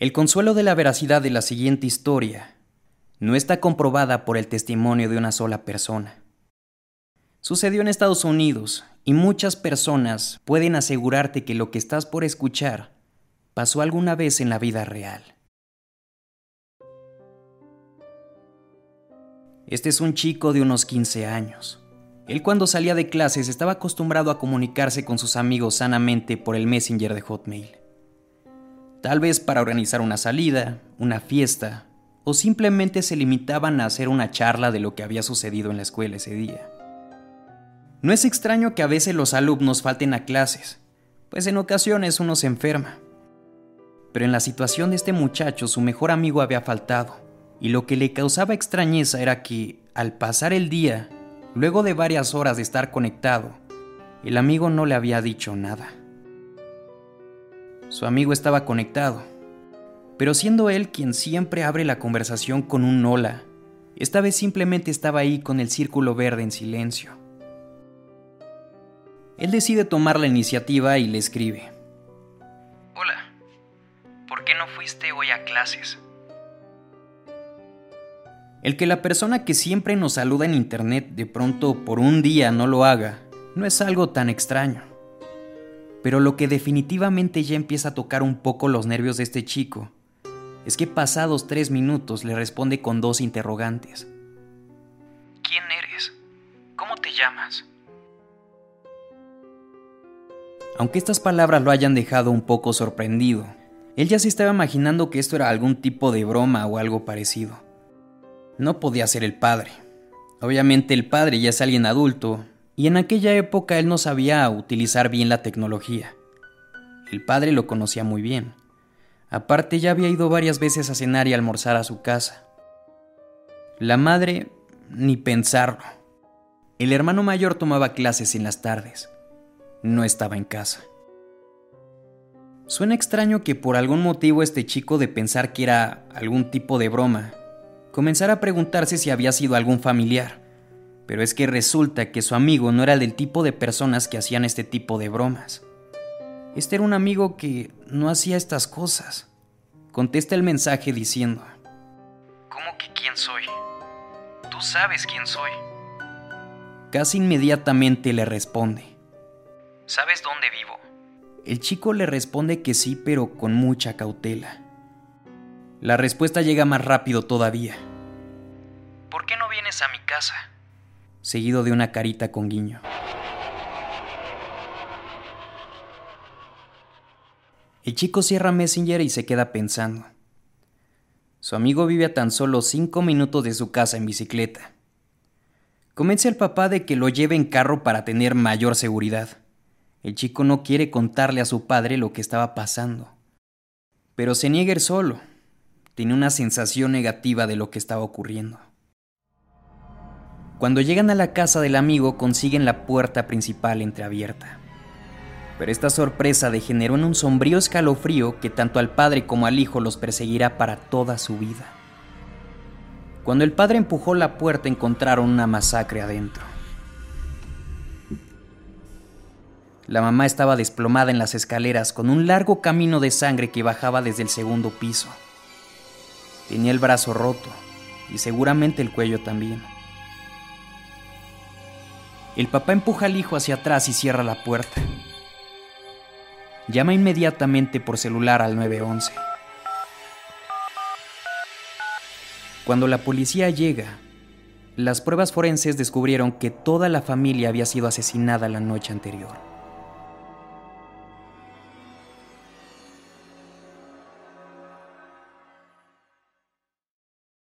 El consuelo de la veracidad de la siguiente historia no está comprobada por el testimonio de una sola persona. Sucedió en Estados Unidos y muchas personas pueden asegurarte que lo que estás por escuchar pasó alguna vez en la vida real. Este es un chico de unos 15 años. Él cuando salía de clases estaba acostumbrado a comunicarse con sus amigos sanamente por el Messenger de Hotmail. Tal vez para organizar una salida, una fiesta, o simplemente se limitaban a hacer una charla de lo que había sucedido en la escuela ese día. No es extraño que a veces los alumnos falten a clases, pues en ocasiones uno se enferma. Pero en la situación de este muchacho su mejor amigo había faltado y lo que le causaba extrañeza era que, al pasar el día, luego de varias horas de estar conectado, el amigo no le había dicho nada. Su amigo estaba conectado, pero siendo él quien siempre abre la conversación con un hola, esta vez simplemente estaba ahí con el círculo verde en silencio. Él decide tomar la iniciativa y le escribe. Hola, ¿por qué no fuiste hoy a clases? El que la persona que siempre nos saluda en Internet de pronto por un día no lo haga, no es algo tan extraño. Pero lo que definitivamente ya empieza a tocar un poco los nervios de este chico es que pasados tres minutos le responde con dos interrogantes. ¿Quién eres? ¿Cómo te llamas? Aunque estas palabras lo hayan dejado un poco sorprendido, él ya se estaba imaginando que esto era algún tipo de broma o algo parecido no podía ser el padre. Obviamente el padre ya es alguien adulto, y en aquella época él no sabía utilizar bien la tecnología. El padre lo conocía muy bien. Aparte ya había ido varias veces a cenar y almorzar a su casa. La madre, ni pensarlo. El hermano mayor tomaba clases en las tardes. No estaba en casa. Suena extraño que por algún motivo este chico de pensar que era algún tipo de broma, comenzar a preguntarse si había sido algún familiar. Pero es que resulta que su amigo no era del tipo de personas que hacían este tipo de bromas. Este era un amigo que no hacía estas cosas. Contesta el mensaje diciendo, ¿Cómo que quién soy? Tú sabes quién soy. Casi inmediatamente le responde, ¿Sabes dónde vivo? El chico le responde que sí, pero con mucha cautela. La respuesta llega más rápido todavía. ¿Por qué no vienes a mi casa? Seguido de una carita con guiño. El chico cierra Messenger y se queda pensando. Su amigo vive a tan solo cinco minutos de su casa en bicicleta. Convence al papá de que lo lleve en carro para tener mayor seguridad. El chico no quiere contarle a su padre lo que estaba pasando. Pero se niega ir solo tiene una sensación negativa de lo que estaba ocurriendo. Cuando llegan a la casa del amigo consiguen la puerta principal entreabierta. Pero esta sorpresa degeneró en un sombrío escalofrío que tanto al padre como al hijo los perseguirá para toda su vida. Cuando el padre empujó la puerta encontraron una masacre adentro. La mamá estaba desplomada en las escaleras con un largo camino de sangre que bajaba desde el segundo piso. Tenía el brazo roto y seguramente el cuello también. El papá empuja al hijo hacia atrás y cierra la puerta. Llama inmediatamente por celular al 911. Cuando la policía llega, las pruebas forenses descubrieron que toda la familia había sido asesinada la noche anterior.